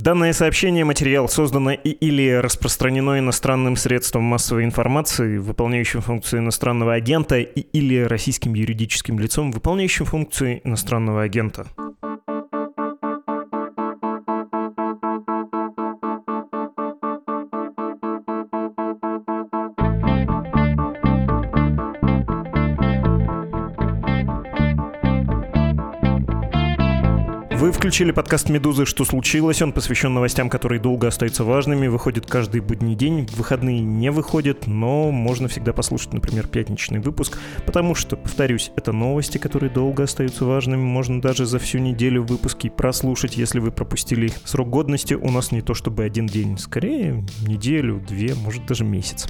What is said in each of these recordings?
Данное сообщение, материал создано и или распространено иностранным средством массовой информации, выполняющим функцию иностранного агента, и или российским юридическим лицом, выполняющим функцию иностранного агента. Включили подкаст «Медузы. Что случилось?». Он посвящен новостям, которые долго остаются важными, выходит каждый будний день. В выходные не выходит, но можно всегда послушать, например, пятничный выпуск, потому что, повторюсь, это новости, которые долго остаются важными. Можно даже за всю неделю выпуски прослушать, если вы пропустили их. Срок годности у нас не то чтобы один день, скорее неделю, две, может даже месяц.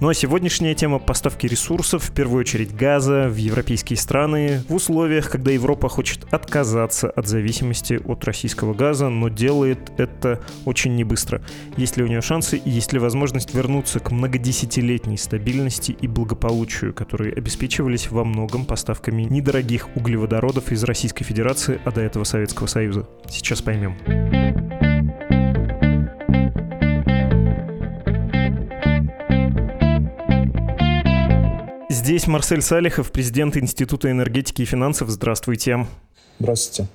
Ну а сегодняшняя тема поставки ресурсов, в первую очередь газа, в европейские страны в условиях, когда Европа хочет отказаться от зависимости от российского газа, но делает это очень небыстро. Есть ли у нее шансы и есть ли возможность вернуться к многодесятилетней стабильности и благополучию, которые обеспечивались во многом поставками недорогих углеводородов из Российской Федерации, а до этого Советского Союза? Сейчас поймем. Здесь Марсель Салихов, президент Института энергетики и финансов. Здравствуйте. Здравствуйте.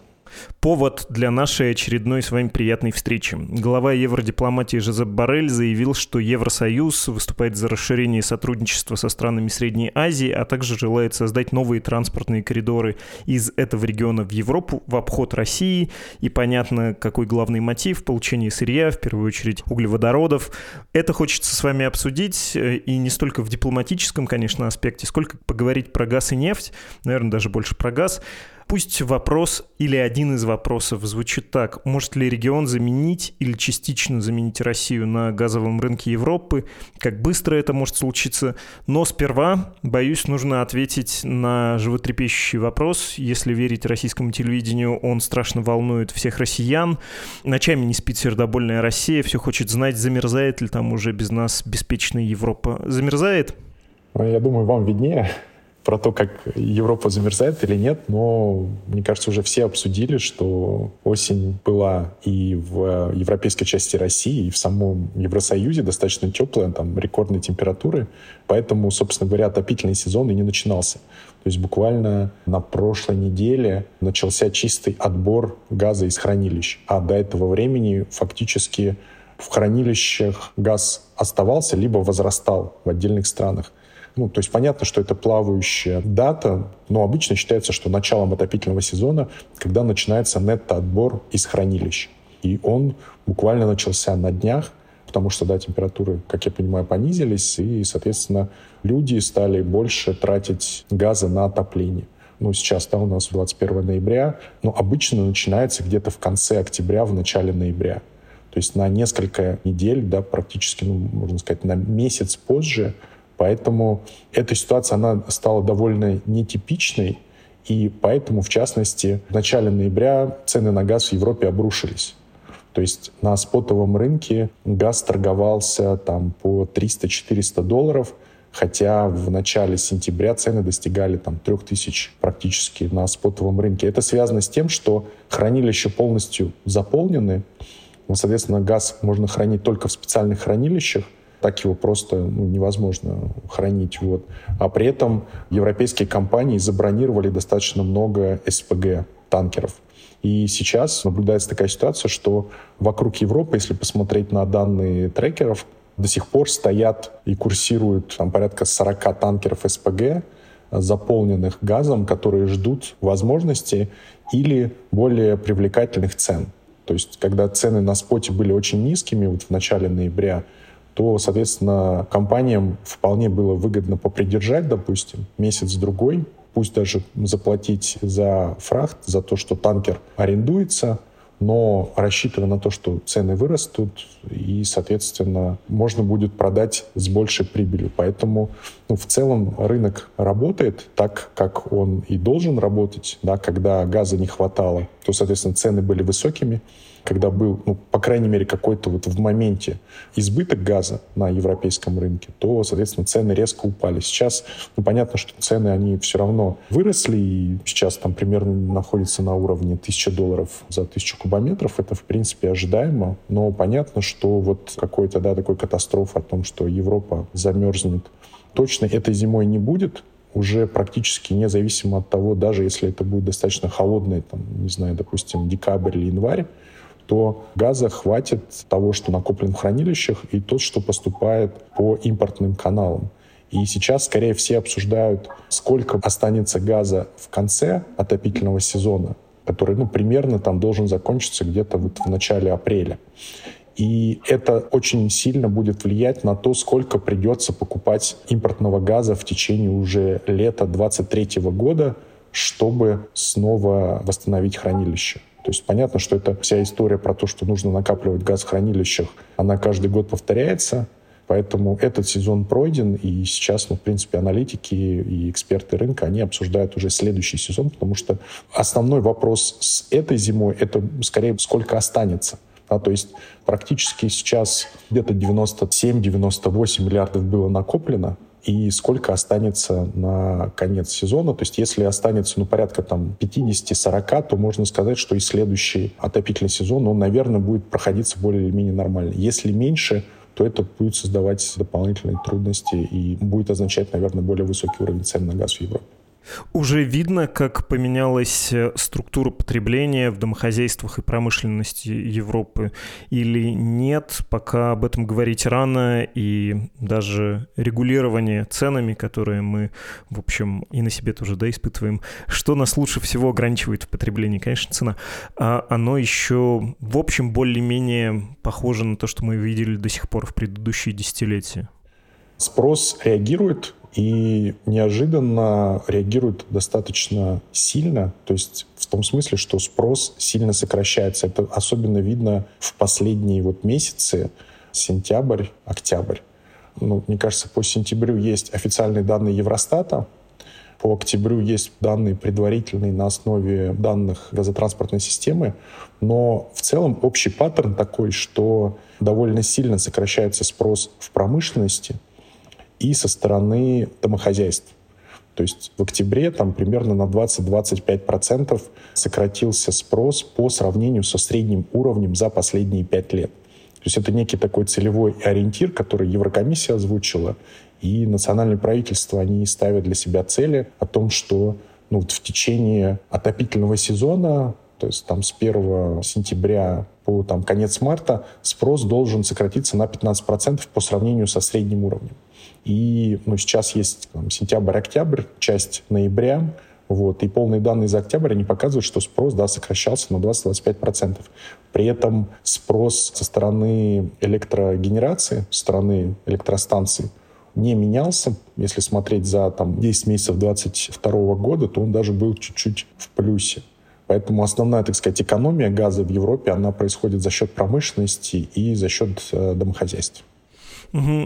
Повод для нашей очередной с вами приятной встречи. Глава евродипломатии Жозеп Барель заявил, что Евросоюз выступает за расширение сотрудничества со странами Средней Азии, а также желает создать новые транспортные коридоры из этого региона в Европу в обход России. И понятно, какой главный мотив – получение сырья, в первую очередь углеводородов. Это хочется с вами обсудить, э, и не столько в дипломатическом, конечно, аспекте, сколько поговорить про газ и нефть, наверное, даже больше про газ. Пусть вопрос или один из вопросов звучит так. Может ли регион заменить или частично заменить Россию на газовом рынке Европы? Как быстро это может случиться? Но сперва, боюсь, нужно ответить на животрепещущий вопрос. Если верить российскому телевидению, он страшно волнует всех россиян. Ночами не спит сердобольная Россия, все хочет знать, замерзает ли там уже без нас беспечная Европа. Замерзает? Я думаю, вам виднее про то, как Европа замерзает или нет, но, мне кажется, уже все обсудили, что осень была и в европейской части России, и в самом Евросоюзе достаточно теплая, там рекордные температуры, поэтому, собственно говоря, отопительный сезон и не начинался. То есть буквально на прошлой неделе начался чистый отбор газа из хранилищ, а до этого времени фактически в хранилищах газ оставался либо возрастал в отдельных странах. Ну, то есть понятно, что это плавающая дата, но обычно считается, что началом отопительного сезона, когда начинается нетто-отбор из хранилищ. И он буквально начался на днях, потому что, да, температуры, как я понимаю, понизились, и, соответственно, люди стали больше тратить газа на отопление. Ну, сейчас, да, у нас 21 ноября, но обычно начинается где-то в конце октября, в начале ноября. То есть на несколько недель, да, практически, ну, можно сказать, на месяц позже Поэтому эта ситуация, она стала довольно нетипичной, и поэтому, в частности, в начале ноября цены на газ в Европе обрушились. То есть на спотовом рынке газ торговался там по 300-400 долларов, хотя в начале сентября цены достигали там 3000 практически на спотовом рынке. Это связано с тем, что хранилища полностью заполнены, соответственно, газ можно хранить только в специальных хранилищах, так его просто ну, невозможно хранить. Вот. А при этом европейские компании забронировали достаточно много СПГ танкеров. И сейчас наблюдается такая ситуация, что вокруг Европы, если посмотреть на данные трекеров, до сих пор стоят и курсируют там, порядка 40 танкеров СПГ, заполненных газом, которые ждут возможности или более привлекательных цен. То есть, когда цены на споте были очень низкими, вот в начале ноября, то, соответственно, компаниям вполне было выгодно попридержать, допустим, месяц-другой, пусть даже заплатить за фрахт, за то, что танкер арендуется, но рассчитывая на то, что цены вырастут, и, соответственно, можно будет продать с большей прибылью. Поэтому ну, в целом рынок работает так, как он и должен работать. Да, когда газа не хватало, то, соответственно, цены были высокими. Когда был, ну, по крайней мере, какой-то вот в моменте избыток газа на европейском рынке, то, соответственно, цены резко упали. Сейчас, ну, понятно, что цены, они все равно выросли, и сейчас там примерно находятся на уровне 1000 долларов за 1000 кубометров. Это, в принципе, ожидаемо, но понятно, что вот какой-то, да, такой катастрофа о том, что Европа замерзнет, точно этой зимой не будет, уже практически независимо от того, даже если это будет достаточно холодный, там, не знаю, допустим, декабрь или январь, то газа хватит того, что накоплен в хранилищах, и то, что поступает по импортным каналам. И сейчас, скорее, все обсуждают, сколько останется газа в конце отопительного сезона, который, ну, примерно там должен закончиться где-то вот в начале апреля. И это очень сильно будет влиять на то, сколько придется покупать импортного газа в течение уже лета 2023 года, чтобы снова восстановить хранилище. То есть понятно, что это вся история про то, что нужно накапливать газ в хранилищах, она каждый год повторяется. Поэтому этот сезон пройден, и сейчас, ну, в принципе, аналитики и эксперты рынка, они обсуждают уже следующий сезон, потому что основной вопрос с этой зимой — это скорее сколько останется. Да, то есть практически сейчас где-то 97-98 миллиардов было накоплено, и сколько останется на конец сезона. То есть если останется ну, порядка там 50-40, то можно сказать, что и следующий отопительный сезон, он, наверное, будет проходиться более или менее нормально. Если меньше, то это будет создавать дополнительные трудности и будет означать, наверное, более высокий уровень цен на газ в Европе. Уже видно, как поменялась э, структура потребления в домохозяйствах и промышленности Европы или нет, пока об этом говорить рано, и даже регулирование ценами, которые мы, в общем, и на себе тоже да, испытываем, что нас лучше всего ограничивает в потреблении, конечно, цена, а оно еще, в общем, более-менее похоже на то, что мы видели до сих пор в предыдущие десятилетия. Спрос реагирует и неожиданно реагирует достаточно сильно, то есть в том смысле, что спрос сильно сокращается. Это особенно видно в последние вот месяцы, сентябрь, октябрь. Ну, мне кажется, по сентябрю есть официальные данные Евростата, по октябрю есть данные предварительные на основе данных газотранспортной системы, но в целом общий паттерн такой, что довольно сильно сокращается спрос в промышленности – и со стороны домохозяйств. То есть в октябре там примерно на 20-25% сократился спрос по сравнению со средним уровнем за последние пять лет. То есть это некий такой целевой ориентир, который Еврокомиссия озвучила, и национальные правительства, они ставят для себя цели о том, что ну, в течение отопительного сезона, то есть там с 1 сентября по там, конец марта, спрос должен сократиться на 15% по сравнению со средним уровнем. И ну, сейчас есть сентябрь-октябрь, часть ноября, вот, и полные данные за октябрь, они показывают, что спрос да, сокращался на 20-25%. При этом спрос со стороны электрогенерации, со стороны электростанций не менялся. Если смотреть за там, 10 месяцев 2022 года, то он даже был чуть-чуть в плюсе. Поэтому основная, так сказать, экономия газа в Европе, она происходит за счет промышленности и за счет э, домохозяйств.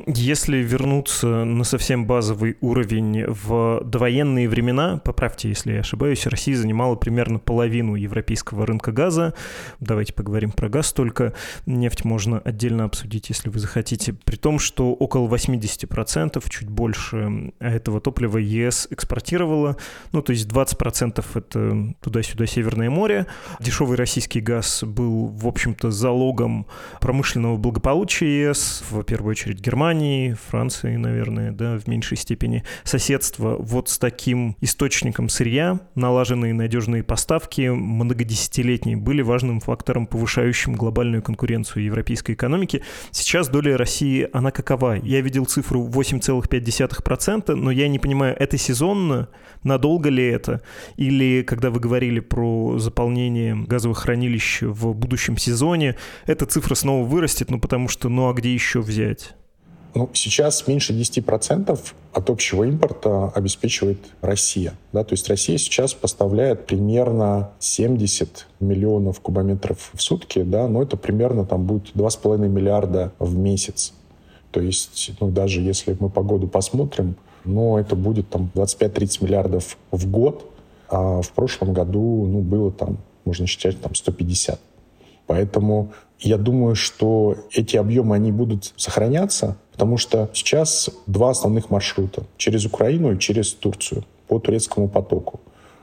Если вернуться на совсем базовый уровень в довоенные времена, поправьте, если я ошибаюсь, Россия занимала примерно половину европейского рынка газа. Давайте поговорим про газ только. Нефть можно отдельно обсудить, если вы захотите. При том, что около 80%, чуть больше этого топлива ЕС экспортировала. Ну, то есть 20% это туда-сюда Северное море. Дешевый российский газ был, в общем-то, залогом промышленного благополучия ЕС, в первую очередь Германии, Франции, наверное, да, в меньшей степени, соседство вот с таким источником сырья, налаженные надежные поставки, многодесятилетние, были важным фактором, повышающим глобальную конкуренцию европейской экономики. Сейчас доля России, она какова? Я видел цифру 8,5%, но я не понимаю, это сезонно? Надолго ли это? Или, когда вы говорили про заполнение газовых хранилищ в будущем сезоне, эта цифра снова вырастет, ну потому что, ну а где еще взять? Ну, сейчас меньше 10% от общего импорта обеспечивает Россия. Да? То есть Россия сейчас поставляет примерно 70 миллионов кубометров в сутки, да? но это примерно там будет 2,5 миллиарда в месяц. То есть ну, даже если мы по году посмотрим, но это будет там 25-30 миллиардов в год, а в прошлом году ну, было там можно считать там 150. Поэтому я думаю, что эти объемы, они будут сохраняться, потому что сейчас два основных маршрута. Через Украину и через Турцию по турецкому потоку.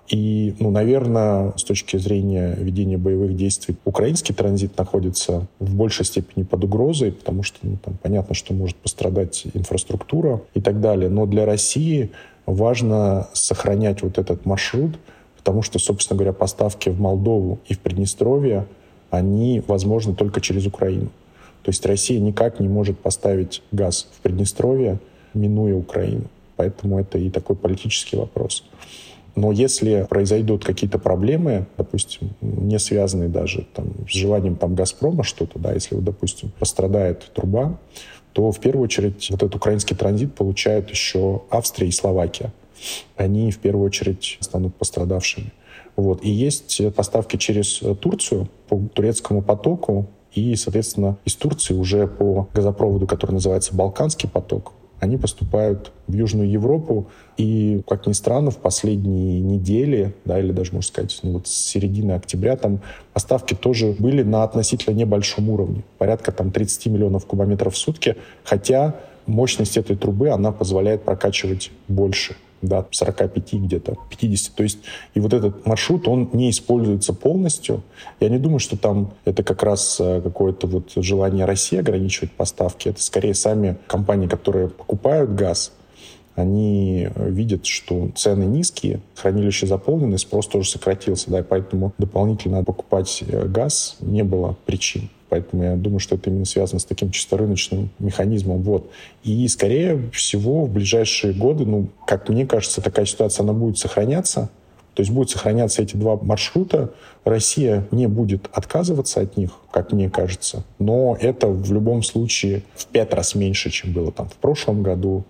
И, ну, наверное, с точки зрения ведения боевых действий, украинский транзит находится в большей степени под угрозой, потому что ну, там понятно, что может пострадать инфраструктура и так далее. Но для России важно сохранять вот этот маршрут, потому что, собственно говоря, поставки в Молдову и в Приднестровье, они возможны только через Украину. То есть Россия никак не может поставить газ в Приднестровье, минуя Украину. Поэтому это и такой политический вопрос. Но если произойдут какие-то проблемы, допустим, не связанные даже там, с желанием там, «Газпрома» что-то, да, если, вот, допустим, пострадает труба, то в первую очередь вот этот украинский транзит получают еще Австрия и Словакия. Они в первую очередь станут пострадавшими. Вот. И есть поставки через Турцию по турецкому потоку, и, соответственно, из Турции уже по газопроводу, который называется «Балканский поток», они поступают в Южную Европу. И, как ни странно, в последние недели, да, или даже, можно сказать, ну, вот с середины октября, там поставки тоже были на относительно небольшом уровне. Порядка там 30 миллионов кубометров в сутки. Хотя мощность этой трубы, она позволяет прокачивать больше да, 45 где-то, 50. То есть и вот этот маршрут, он не используется полностью. Я не думаю, что там это как раз э, какое-то вот желание России ограничивать поставки. Это скорее сами компании, которые покупают газ, они видят, что цены низкие, хранилище заполнены, спрос тоже сократился, да, и поэтому дополнительно покупать э, газ не было причин. Поэтому я думаю, что это именно связано с таким чисто рыночным механизмом. Вот. И, скорее всего, в ближайшие годы, ну, как мне кажется, такая ситуация, она будет сохраняться. То есть будут сохраняться эти два маршрута. Россия не будет отказываться от них, как мне кажется. Но это в любом случае в пять раз меньше, чем было там в прошлом году.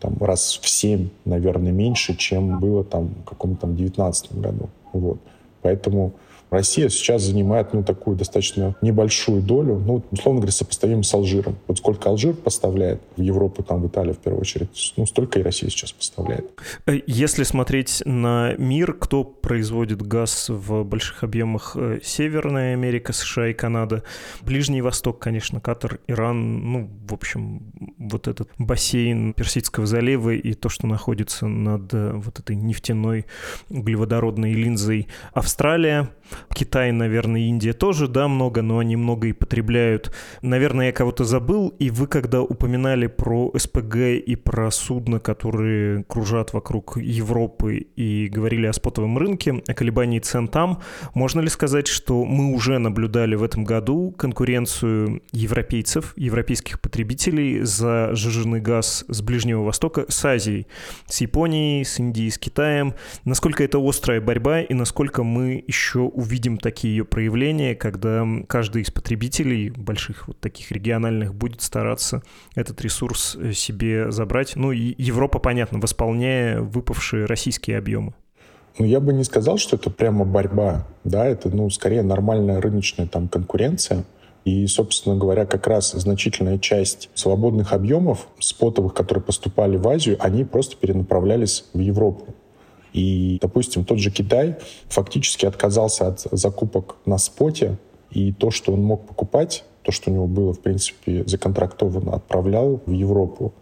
Там, раз в семь, наверное, меньше, чем было там в каком-то там девятнадцатом году. Вот. Поэтому Россия сейчас занимает ну, такую достаточно небольшую долю, ну, условно говоря, сопоставим с Алжиром. Вот сколько Алжир поставляет в Европу, там, в Италию, в первую очередь, ну, столько и Россия сейчас поставляет. Э, если смотреть на мир, кто производит газ в больших объемах? Э, Северная Америка, США и Канада. Ближний Восток, конечно, Катар, Иран, ну, в общем, вот этот бассейн Персидского залива и то, что находится над э, вот этой нефтяной углеводородной линзой Австралия, Китай, наверное, Индия тоже, да, много, но они много и потребляют. Наверное, я кого-то забыл, и вы, когда упоминали про СПГ и про судно, которые кружат вокруг Европы и говорили о спотовом рынке, о колебании цен там, можно ли сказать, что мы уже наблюдали в этом году конкуренцию европейцев, европейских потребителей за жиженый газ с Ближнего Востока с Азией, с Японией, с Индией, с Китаем? Насколько это острая борьба и насколько мы еще увидим такие ее проявления, когда каждый из потребителей больших вот таких региональных будет стараться этот ресурс э, себе забрать. Ну и Европа, понятно, восполняя выпавшие российские объемы. Ну, я бы не сказал, что это прямо борьба, да, это, ну, скорее нормальная рыночная там конкуренция. И, собственно говоря, как раз значительная часть свободных объемов спотовых, которые поступали в Азию, они просто перенаправлялись в Европу. И, допустим, тот же Китай фактически отказался от закупок на споте, и то, что он мог покупать, то, что у него было, в принципе, законтрактовано, отправлял в Европу.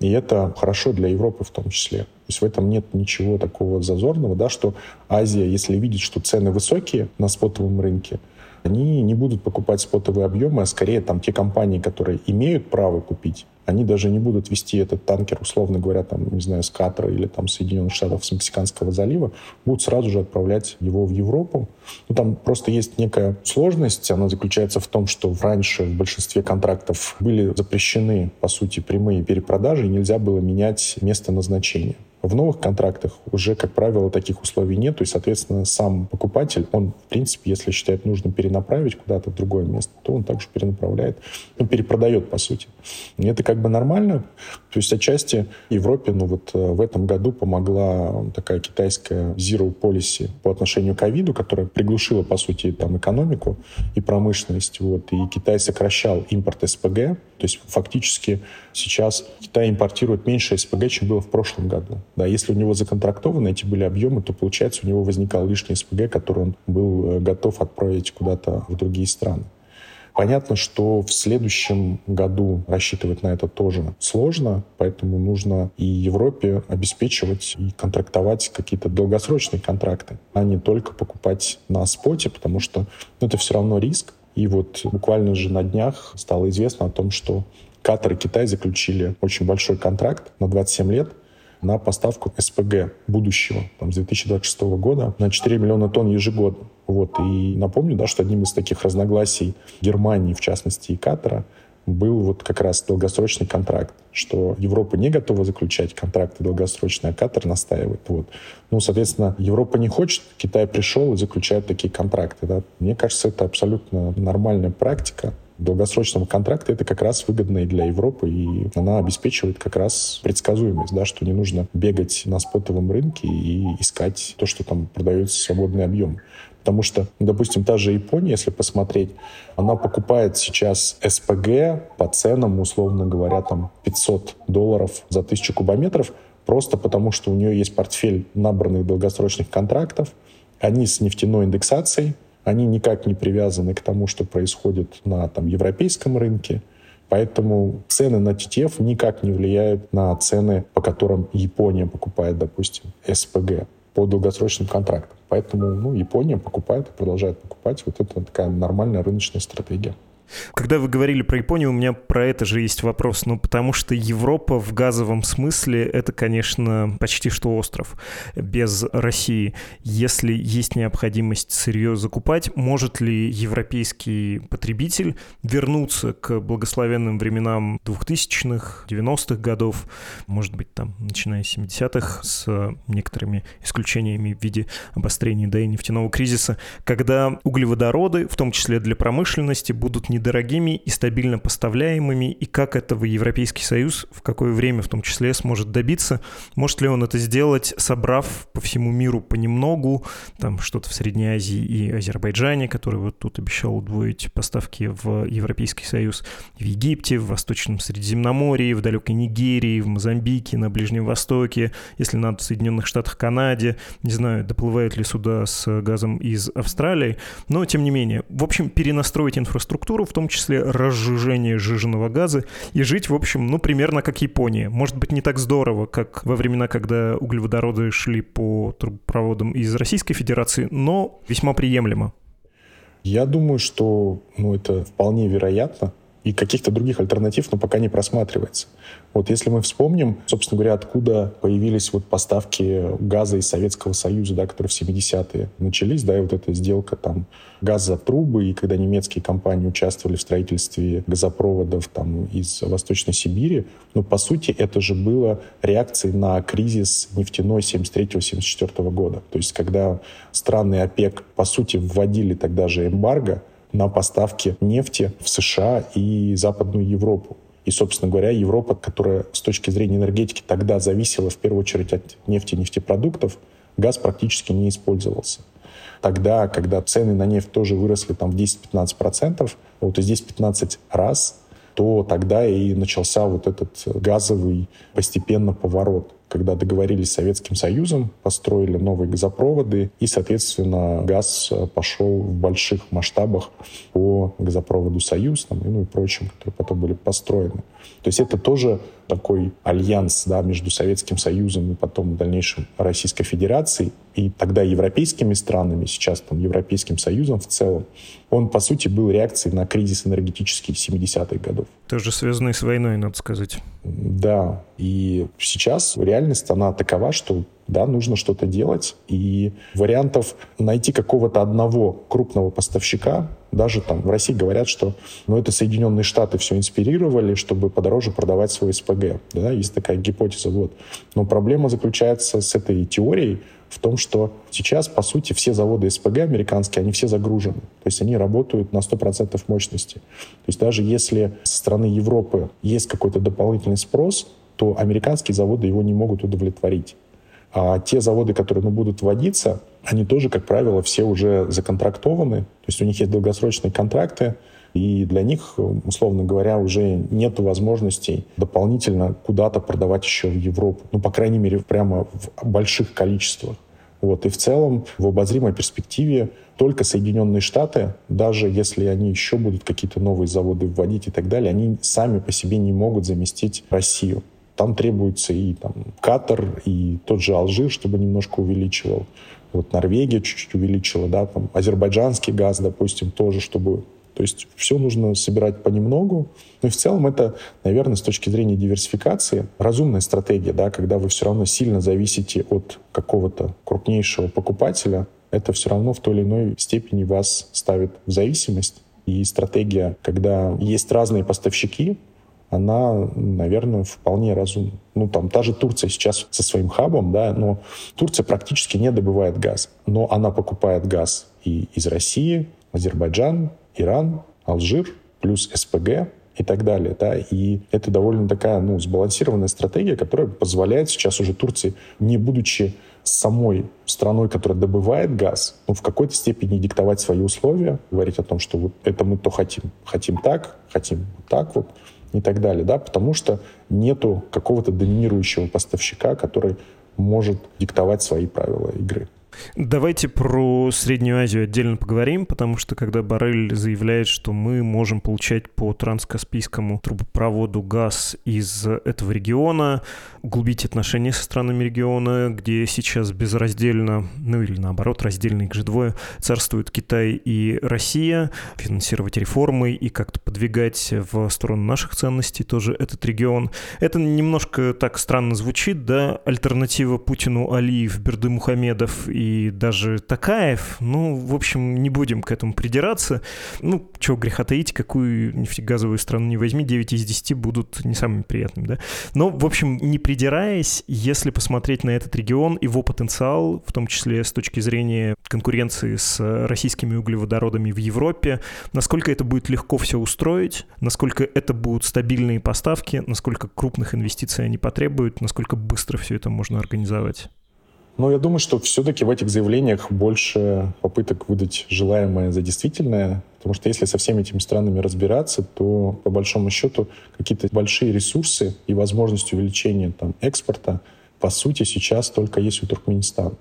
И это хорошо для Европы в том числе. То есть в этом нет ничего такого зазорного, да, что Азия, если видит, что цены высокие на спотовом рынке, они не будут покупать спотовые объемы, а скорее там те компании, которые имеют право купить, они даже не будут вести этот танкер, условно говоря, там, не знаю, с Катара или там Соединенных Штатов, с Мексиканского залива, будут сразу же отправлять его в Европу. Ну, там просто есть некая сложность, она заключается в том, что раньше в большинстве контрактов были запрещены, по сути, прямые перепродажи, и нельзя было менять место назначения. В новых контрактах уже, как правило, таких условий нет, и, соответственно, сам покупатель, он, в принципе, если считает нужным перенаправить куда-то в другое место, то он также перенаправляет, ну, перепродает, по сути. И это как бы нормально. То есть отчасти Европе, ну, вот э, в этом году помогла такая китайская zero policy по отношению к ковиду, которая приглушила, по сути, там экономику и промышленность, вот, и Китай сокращал импорт СПГ, то есть фактически сейчас Китай импортирует меньше СПГ, чем было в прошлом году. Да, если у него законтрактованы эти были объемы, то, получается, у него возникал лишний СПГ, который он был э, готов отправить куда-то в другие страны. Понятно, что в следующем году рассчитывать на это тоже сложно, поэтому нужно и Европе обеспечивать и контрактовать какие-то долгосрочные контракты, а не только покупать на споте, потому что ну, это все равно риск. И вот буквально же на днях стало известно о том, что Катар и Китай заключили очень большой контракт на 27 лет на поставку СПГ будущего, там, с 2026 года, на 4 миллиона тонн ежегодно. Вот. И напомню, да, что одним из таких разногласий Германии, в частности, и Катара, был вот как раз долгосрочный контракт, что Европа не готова заключать контракты долгосрочные, а Катар настаивает. Вот. Ну, соответственно, Европа не хочет, Китай пришел и заключает такие контракты. Да. Мне кажется, это абсолютно нормальная практика долгосрочного контракта это как раз выгодно и для Европы, и она обеспечивает как раз предсказуемость, да, что не нужно бегать на спотовом рынке и искать то, что там продается свободный объем. Потому что, допустим, та же Япония, если посмотреть, она покупает сейчас СПГ по ценам, условно говоря, там 500 долларов за тысячу кубометров, просто потому что у нее есть портфель набранных долгосрочных контрактов, они с нефтяной индексацией, они никак не привязаны к тому, что происходит на там, европейском рынке. Поэтому цены на TTF никак не влияют на цены, по которым Япония покупает, допустим, СПГ по долгосрочным контрактам. Поэтому ну, Япония покупает и продолжает покупать. Вот это такая нормальная рыночная стратегия. Когда вы говорили про Японию, у меня про это же есть вопрос. Ну, потому что Европа в газовом смысле — это, конечно, почти что остров без России. Если есть необходимость сырье закупать, может ли европейский потребитель вернуться к благословенным временам 2000-х, 90-х годов, может быть, там, начиная с 70-х, с некоторыми исключениями в виде обострения да, и нефтяного кризиса, когда углеводороды, в том числе для промышленности, будут недорогими и стабильно поставляемыми, и как этого Европейский Союз в какое время в том числе сможет добиться. Может ли он это сделать, собрав по всему миру понемногу, там что-то в Средней Азии и Азербайджане, который вот тут обещал удвоить поставки в Европейский Союз, в Египте, в Восточном Средиземноморье, в далекой Нигерии, в Мозамбике, на Ближнем Востоке, если надо, в Соединенных Штатах, Канаде, не знаю, доплывают ли сюда с газом из Австралии, но тем не менее. В общем, перенастроить инфраструктуру, в том числе разжижение сжиженного газа, и жить, в общем, ну, примерно как Япония. Может быть, не так здорово, как во времена, когда углеводороды шли по трубопроводам из Российской Федерации, но весьма приемлемо. Я думаю, что ну, это вполне вероятно и каких-то других альтернатив, но пока не просматривается. Вот если мы вспомним, собственно говоря, откуда появились вот поставки газа из Советского Союза, да, которые в 70-е начались, да, и вот эта сделка там газ за трубы, и когда немецкие компании участвовали в строительстве газопроводов там из Восточной Сибири, ну, по сути, это же было реакцией на кризис нефтяной 73-74 года. То есть, когда страны ОПЕК, по сути, вводили тогда же эмбарго, на поставки нефти в США и Западную Европу. И, собственно говоря, Европа, которая с точки зрения энергетики тогда зависела в первую очередь от нефти и нефтепродуктов, газ практически не использовался. Тогда, когда цены на нефть тоже выросли там в 10-15%, вот здесь 15 раз, то тогда и начался вот этот газовый постепенно поворот когда договорились с Советским Союзом, построили новые газопроводы, и, соответственно, газ э, пошел в больших масштабах по газопроводу «Союз» там, ну и прочим, которые потом были построены. То есть это тоже такой альянс да, между Советским Союзом и потом в дальнейшем Российской Федерацией и тогда европейскими странами, сейчас там Европейским Союзом в целом, он, по сути, был реакцией на кризис энергетический 70-х годов. Тоже связанный с войной, надо сказать. Да, и сейчас реальность, она такова, что да, нужно что-то делать, и вариантов найти какого-то одного крупного поставщика, даже там в России говорят, что ну, это Соединенные Штаты все инспирировали, чтобы подороже продавать свой СПГ. Да, есть такая гипотеза. Вот. Но проблема заключается с этой теорией в том, что сейчас, по сути, все заводы СПГ американские, они все загружены. То есть они работают на 100% мощности. То есть даже если со стороны Европы есть какой-то дополнительный спрос, то американские заводы его не могут удовлетворить. А те заводы, которые ну, будут вводиться, они тоже, как правило, все уже законтрактованы. То есть у них есть долгосрочные контракты, И для них, условно говоря, уже нет возможностей дополнительно куда-то продавать еще в Европу. Ну, по крайней мере, прямо в больших количествах. Вот. И в целом в обозримой перспективе только Соединенные Штаты, даже если они еще будут какие-то новые заводы вводить и так далее, они сами по себе не могут заместить Россию. Там требуется и там, Катар, и тот же Алжир, чтобы немножко увеличивал. Вот Норвегия чуть-чуть увеличила, да, там азербайджанский газ, допустим, тоже, чтобы то есть все нужно собирать понемногу. Ну и в целом это, наверное, с точки зрения диверсификации разумная стратегия, да, когда вы все равно сильно зависите от какого-то крупнейшего покупателя, это все равно в той или иной степени вас ставит в зависимость. И стратегия, когда есть разные поставщики, она, наверное, вполне разумна. Ну, там, та же Турция сейчас со своим хабом, да, но Турция практически не добывает газ. Но она покупает газ и из России, Азербайджан, Иран, Алжир, плюс СПГ и так далее. Да? И это довольно такая ну, сбалансированная стратегия, которая позволяет сейчас уже Турции, не будучи самой страной, которая добывает газ, ну, в какой-то степени диктовать свои условия, говорить о том, что вот это мы то хотим, хотим так, хотим так вот и так далее, да, потому что нету какого-то доминирующего поставщика, который может диктовать свои правила игры. Давайте про Среднюю Азию отдельно поговорим, потому что когда Барель заявляет, что мы можем получать по транскаспийскому трубопроводу газ из этого региона, углубить отношения со странами региона, где сейчас безраздельно, ну или наоборот, раздельно их же двое, царствуют Китай и Россия, финансировать реформы и как-то подвигать в сторону наших ценностей тоже этот регион. Это немножко так странно звучит, да, альтернатива Путину Алиев, Берды Мухамедов и и даже Такаев. Ну, в общем, не будем к этому придираться. Ну, чего греха таить, какую нефтегазовую страну не возьми, 9 из 10 будут не самыми приятными, да. Но, в общем, не придираясь, если посмотреть на этот регион, его потенциал, в том числе с точки зрения конкуренции с российскими углеводородами в Европе, насколько это будет легко все устроить, насколько это будут стабильные поставки, насколько крупных инвестиций они потребуют, насколько быстро все это можно организовать. Но я думаю, что все-таки в этих заявлениях больше попыток выдать желаемое за действительное, потому что если со всеми этими странами разбираться, то по большому счету какие-то большие ресурсы и возможность увеличения там, экспорта по сути сейчас только есть у Туркменистана.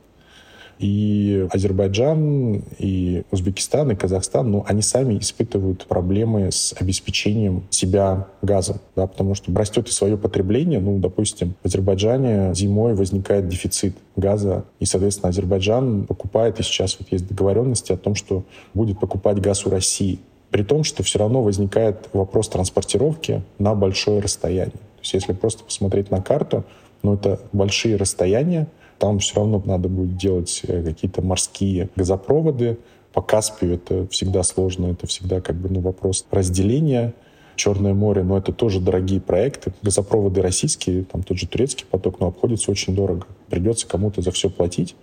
И Азербайджан, и Узбекистан, и Казахстан, ну, они сами испытывают проблемы с обеспечением себя газом, да, потому что растет и свое потребление. Ну, допустим, в Азербайджане зимой возникает дефицит газа, и, соответственно, Азербайджан покупает, и сейчас вот есть договоренности о том, что будет покупать газ у России. При том, что все равно возникает вопрос транспортировки на большое расстояние. То есть если просто посмотреть на карту, ну, это большие расстояния, там все равно надо будет делать э, какие-то морские газопроводы. По Каспию это всегда сложно, это всегда как бы ну, вопрос разделения. Черное море, но это тоже дорогие проекты. Газопроводы российские, там тот же турецкий поток, но обходится очень дорого. Придется кому-то за все платить,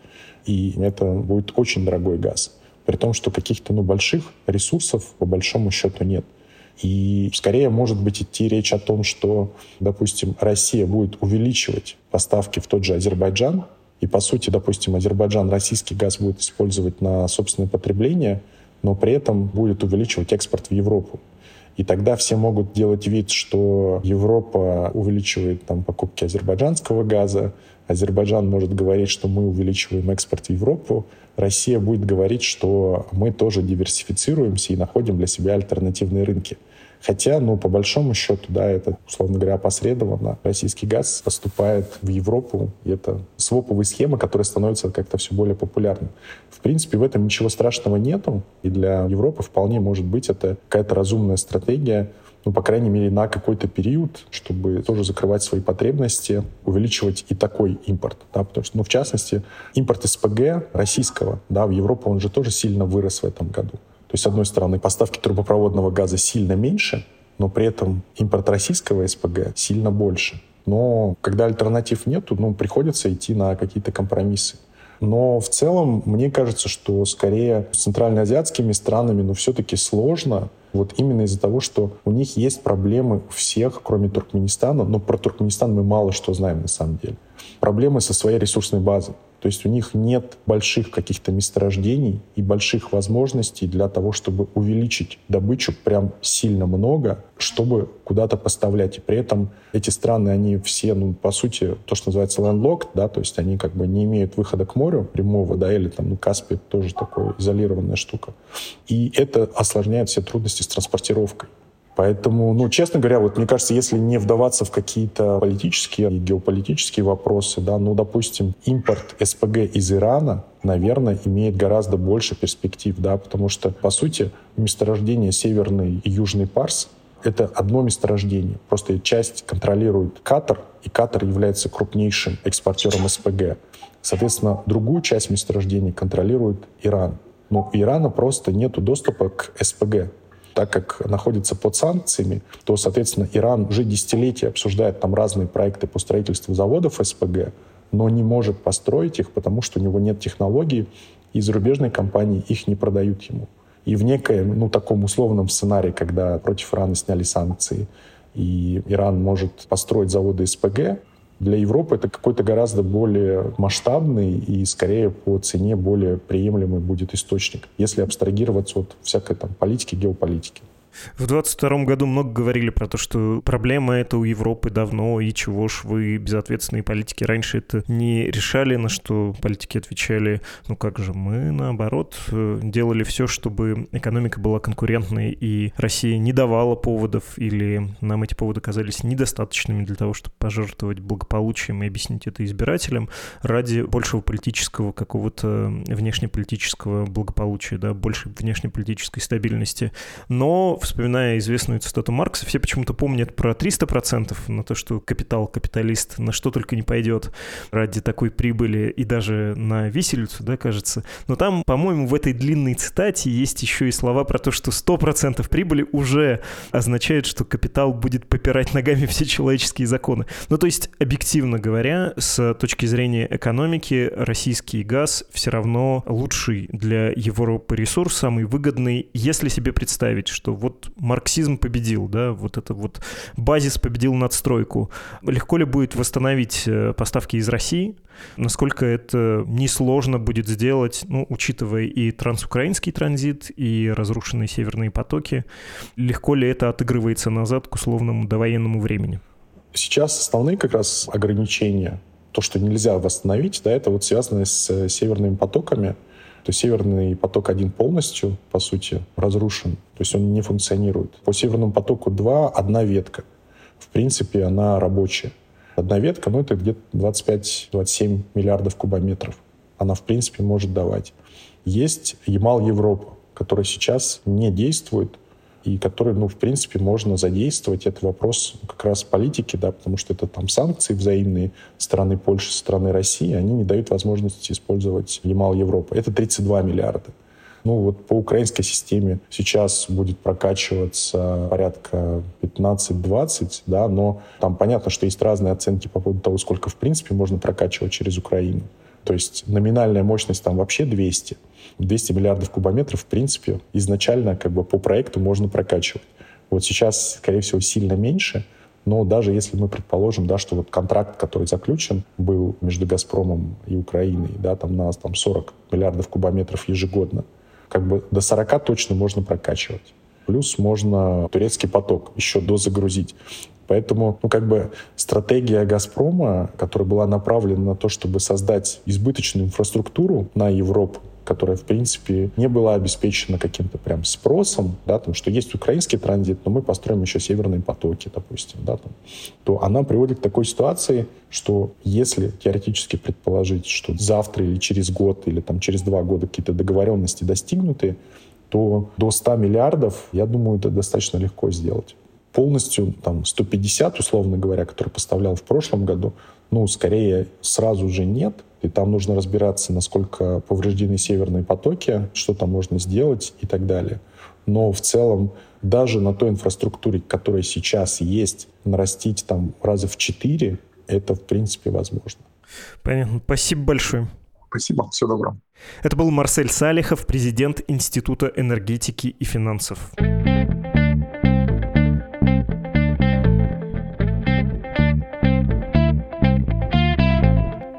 и это будет очень дорогой газ. При том, что каких-то ну, больших ресурсов по большому счету нет. И скорее может быть идти речь о том, что, допустим, Россия будет увеличивать поставки в тот же Азербайджан, и, по сути, допустим, Азербайджан российский газ будет использовать на собственное потребление, но при этом будет увеличивать экспорт в Европу. И тогда все могут делать вид, что Европа увеличивает там, покупки азербайджанского газа, Азербайджан может говорить, что мы увеличиваем экспорт в Европу, Россия будет говорить, что мы тоже диверсифицируемся и находим для себя альтернативные рынки. Хотя, ну, по большому счету, да, это, условно говоря, опосредованно российский газ поступает в Европу, и это своповые схемы, которые становятся как-то все более популярны. В принципе, в этом ничего страшного нету, и для Европы вполне может быть это какая-то разумная стратегия, ну, по крайней мере, на какой-то период, чтобы тоже закрывать свои потребности, увеличивать и такой импорт. Да, потому что, ну, в частности, импорт СПГ российского да, в Европу, он же тоже сильно вырос в этом году. То есть, с одной стороны, поставки трубопроводного газа сильно меньше, но при этом импорт российского СПГ сильно больше. Но когда альтернатив нету, ну, приходится идти на какие-то компромиссы. Но в целом, мне кажется, что скорее с центральноазиатскими странами, ну, все-таки сложно, Вот именно из-за того, что у них есть проблемы у всех, кроме Туркменистана, но про Туркменистан мы мало что знаем на самом деле. Проблемы со своей ресурсной базой. То есть у них нет больших каких-то месторождений и больших возможностей для того, чтобы увеличить добычу прям сильно много, чтобы куда-то поставлять. И при этом эти страны, они все, ну, по сути, то, что называется landlocked, да, то есть они как бы не имеют выхода к морю прямого, да, или там, ну, Каспий тоже такая изолированная штука. И это осложняет все трудности с транспортировкой. Поэтому, ну, честно говоря, вот мне кажется, если не вдаваться в какие-то политические и геополитические вопросы, да, ну, допустим, импорт СПГ из Ирана, наверное, имеет гораздо больше перспектив, да, потому что, по сути, месторождение Северный и Южный Парс — это одно месторождение. Просто часть контролирует Катар, и Катар является крупнейшим экспортером СПГ. Соответственно, другую часть месторождения контролирует Иран. Но у Ирана просто нет доступа к СПГ так как находится под санкциями, то, соответственно, Иран уже десятилетия обсуждает там разные проекты по строительству заводов СПГ, но не может построить их, потому что у него нет технологий, и зарубежные компании их не продают ему. И в некоем, ну, таком условном сценарии, когда против Ирана сняли санкции, и Иран может построить заводы СПГ, для Европы это какой-то гораздо более масштабный и скорее по цене более приемлемый будет источник, если абстрагироваться от всякой там политики, геополитики. В 22 году много говорили про то, что проблема это у Европы давно, и чего ж вы безответственные политики раньше это не решали, на что политики отвечали, ну как же, мы наоборот э, делали все, чтобы экономика была конкурентной, и Россия не давала поводов, или нам эти поводы казались недостаточными для того, чтобы пожертвовать благополучием и объяснить это избирателям ради большего политического какого-то внешнеполитического благополучия, да, большей внешнеполитической стабильности. Но вспоминая известную цитату Маркса, все почему-то помнят про 300% на то, что капитал, капиталист на что только не пойдет ради такой прибыли и даже на виселицу, да, кажется. Но там, по-моему, в этой длинной цитате есть еще и слова про то, что 100% прибыли уже означает, что капитал будет попирать ногами все человеческие законы. Ну, то есть, объективно говоря, с точки зрения экономики, российский газ все равно лучший для Европы ресурс, самый выгодный, если себе представить, что вот вот марксизм победил, да, вот это вот базис победил надстройку. Легко ли будет восстановить э, поставки из России? Насколько это несложно будет сделать, ну, учитывая и трансукраинский транзит, и разрушенные северные потоки? Легко ли это отыгрывается назад к условному довоенному времени? Сейчас основные как раз ограничения, то, что нельзя восстановить, да, это вот связано с э, северными потоками, то есть Северный поток-1 полностью, по сути, разрушен, то есть он не функционирует. По Северному потоку-2 одна ветка. В принципе, она рабочая. Одна ветка, ну, это где-то 25-27 миллиардов кубометров. Она, в принципе, может давать. Есть Ямал-Европа, который сейчас не действует, и который, ну, в принципе, можно задействовать. Это вопрос как раз политики, да, потому что это там санкции взаимные страны Польши, страны России, они не дают возможности использовать Ямал Европы. Это 32 миллиарда. Ну вот по украинской системе сейчас будет прокачиваться порядка 15-20, да, но там понятно, что есть разные оценки по поводу того, сколько в принципе можно прокачивать через Украину. То есть номинальная мощность там вообще 200. 200 миллиардов кубометров, в принципе, изначально как бы по проекту можно прокачивать. Вот сейчас, скорее всего, сильно меньше, но даже если мы предположим, да, что вот контракт, который заключен был между «Газпромом» и Украиной, да, там на там 40 миллиардов кубометров ежегодно, как бы до 40 точно можно прокачивать. Плюс можно турецкий поток еще дозагрузить. Поэтому, ну, как бы стратегия «Газпрома», которая была направлена на то, чтобы создать избыточную инфраструктуру на Европу, которая, в принципе, не была обеспечена каким-то прям спросом, да, там, что есть украинский транзит, но мы построим еще северные потоки, допустим, да, там, то она приводит к такой ситуации, что если теоретически предположить, что завтра или через год, или там через два года какие-то договоренности достигнуты, то до 100 миллиардов, я думаю, это достаточно легко сделать полностью там 150, условно говоря, который поставлял в прошлом году, ну, скорее сразу же нет. И там нужно разбираться, насколько повреждены северные потоки, что там можно сделать и так далее. Но в целом даже на той инфраструктуре, которая сейчас есть, нарастить там раза в четыре, это в принципе возможно. Понятно. Спасибо большое. Спасибо. Всего доброго. Это был Марсель Салихов, президент Института энергетики и финансов.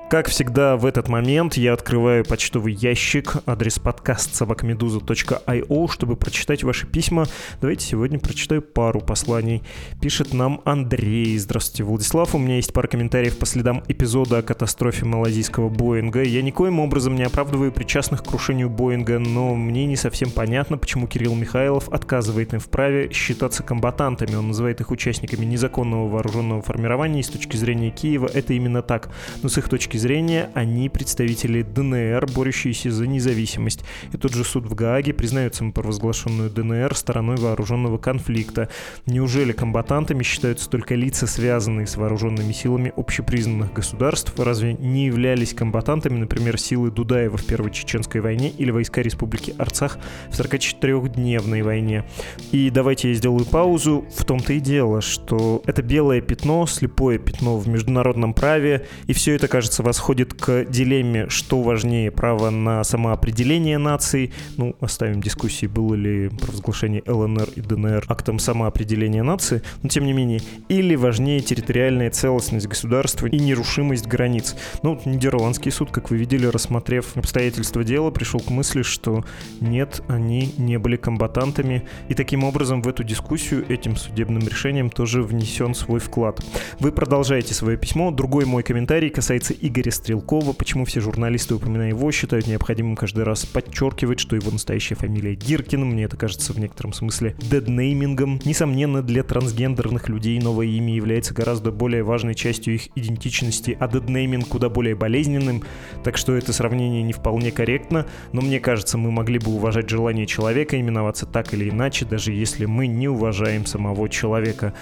Как всегда в этот момент я открываю почтовый ящик, адрес подкаст собакамедуза.io, чтобы прочитать ваши письма. Давайте сегодня прочитаю пару посланий. Пишет нам Андрей. Здравствуйте, Владислав. У меня есть пара комментариев по следам эпизода о катастрофе малазийского Боинга. Я никоим образом не оправдываю причастных к крушению Боинга, но мне не совсем понятно, почему Кирилл Михайлов отказывает им в праве считаться комбатантами. Он называет их участниками незаконного вооруженного формирования, и с точки зрения Киева это именно так. Но с их точки зрения, они представители ДНР, борющиеся за независимость. И тот же суд в Гааге признает самопровозглашенную ДНР стороной вооруженного конфликта. Неужели комбатантами считаются только лица, связанные с вооруженными силами общепризнанных государств? Разве не являлись комбатантами, например, силы Дудаева в Первой Чеченской войне или войска Республики Арцах в 44-дневной войне? И давайте я сделаю паузу. В том-то и дело, что это белое пятно, слепое пятно в международном праве, и все это кажется восходит к дилемме, что важнее, право на самоопределение наций, ну, оставим дискуссии, было ли провозглашение ЛНР и ДНР актом самоопределения нации, но тем не менее, или важнее территориальная целостность государства и нерушимость границ. Ну, Нидерландский суд, как вы видели, рассмотрев обстоятельства дела, пришел к мысли, что нет, они не были комбатантами, и таким образом в эту дискуссию этим судебным решением тоже внесен свой вклад. Вы продолжаете свое письмо. Другой мой комментарий касается Игоря Стрелкова. Почему все журналисты, упоминая его, считают необходимым каждый раз подчеркивать, что его настоящая фамилия Гиркин. Мне это кажется в некотором смысле деднеймингом. Несомненно, для трансгендерных людей новое имя является гораздо более важной частью их идентичности, а деднейминг куда более болезненным. Так что это сравнение не вполне корректно, но мне кажется, мы могли бы уважать желание человека именоваться так или иначе, даже если мы не уважаем самого человека.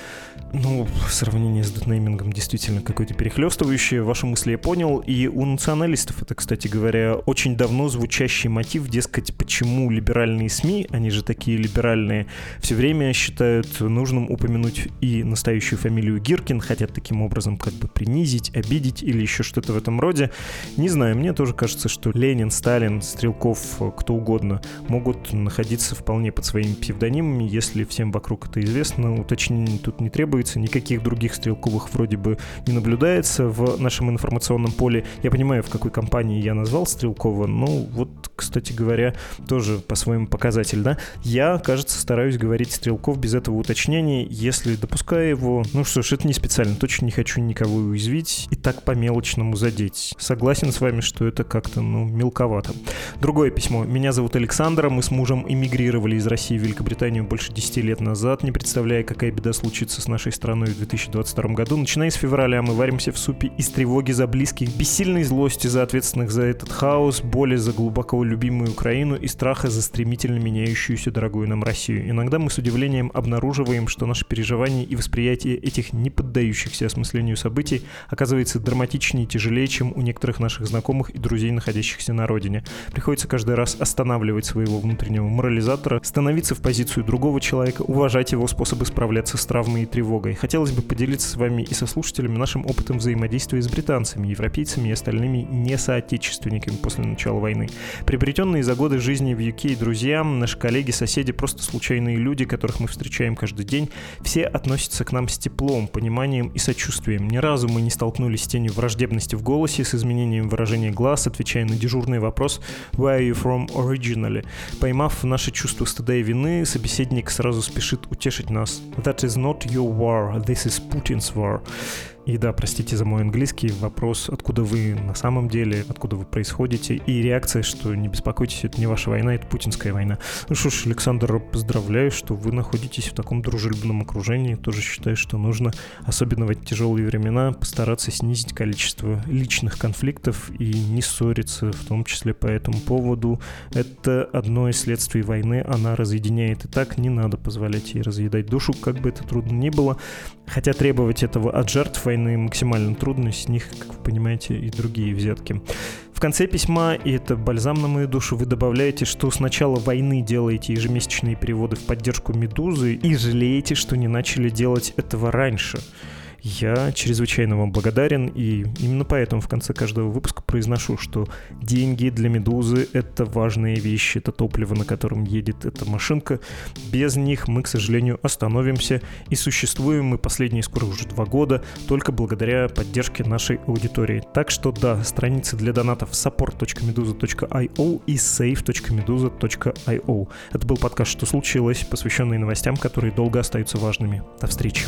Ну, сравнение с деднеймингом действительно какое-то перехлестывающее. Ваши мысли я понял. И у националистов это, кстати говоря, очень давно звучащий мотив, дескать, почему либеральные СМИ, они же такие либеральные, все время считают нужным упомянуть и настоящую фамилию Гиркин, хотят таким образом как бы принизить, обидеть или еще что-то в этом роде. Не знаю, мне тоже кажется, что Ленин, Сталин, Стрелков, кто угодно могут находиться вполне под своими псевдонимами, если всем вокруг это известно. Уточнений тут не требуется, никаких других стрелковых вроде бы не наблюдается в нашем информационном поле. Я понимаю, в какой компании я назвал Стрелкова, ну вот, кстати говоря, тоже по-своему показатель, да? Я, кажется, стараюсь говорить Стрелков без этого уточнения, если допускаю его, ну что ж, это не специально, точно не хочу никого уязвить и так по-мелочному задеть. Согласен с вами, что это как-то, ну, мелковато. Другое письмо. Меня зовут Александр, мы с мужем эмигрировали из России в Великобританию больше 10 лет назад, не представляя, какая беда случится с нашей страной в 2022 году. Начиная с февраля мы варимся в супе из тревоги за близких, бессильной злости за ответственных за этот хаос, боли за глубоко любимую Украину и страха за стремительно меняющуюся дорогую нам Россию. Иногда мы с удивлением обнаруживаем, что наши переживания и восприятие этих не поддающихся осмыслению событий оказывается драматичнее и тяжелее, чем у некоторых наших знакомых и друзей, находящихся на родине. Приходится каждый раз останавливать своего внутреннего морализатора, становиться в позицию другого человека, уважать его способы справляться с травмой и тревогой. Хотелось бы поделиться с вами и со слушателями нашим опытом взаимодействия с британцами, европейцами и остальными несоотечественниками после начала войны. Приобретенные за годы жизни в UK друзья, наши коллеги, соседи, просто случайные люди, которых мы встречаем каждый день, все относятся к нам с теплом, пониманием и сочувствием. Ни разу мы не столкнулись с тенью враждебности в голосе, с изменением выражения глаз, отвечая на дежурный вопрос «Where are you from originally?». Поймав наше чувство стыда и вины, собеседник сразу спешит утешить нас. «That is not your war. This is Putin's war. И да, простите за мой английский, вопрос, откуда вы на самом деле, откуда вы происходите, и реакция, что не беспокойтесь, это не ваша война, это путинская война. Ну что ж, Александр, поздравляю, что вы находитесь в таком дружелюбном окружении. Тоже считаю, что нужно, особенно в эти тяжелые времена, постараться снизить количество личных конфликтов и не ссориться, в том числе по этому поводу. Это одно из следствий войны, она разъединяет и так, не надо позволять ей разъедать душу, как бы это трудно ни было. Хотя требовать этого от жертв войны максимально трудно, с них, как вы понимаете, и другие взятки. В конце письма, и это бальзам на мою душу, вы добавляете, что с начала войны делаете ежемесячные переводы в поддержку «Медузы» и жалеете, что не начали делать этого раньше. Я чрезвычайно вам благодарен, и именно поэтому в конце каждого выпуска произношу, что деньги для «Медузы» — это важные вещи, это топливо, на котором едет эта машинка. Без них мы, к сожалению, остановимся, и существуем мы последние скоро уже два года только благодаря поддержке нашей аудитории. Так что да, страницы для донатов support.meduza.io и save.meduza.io. Это был подкаст «Что случилось?», посвященный новостям, которые долго остаются важными. До встречи.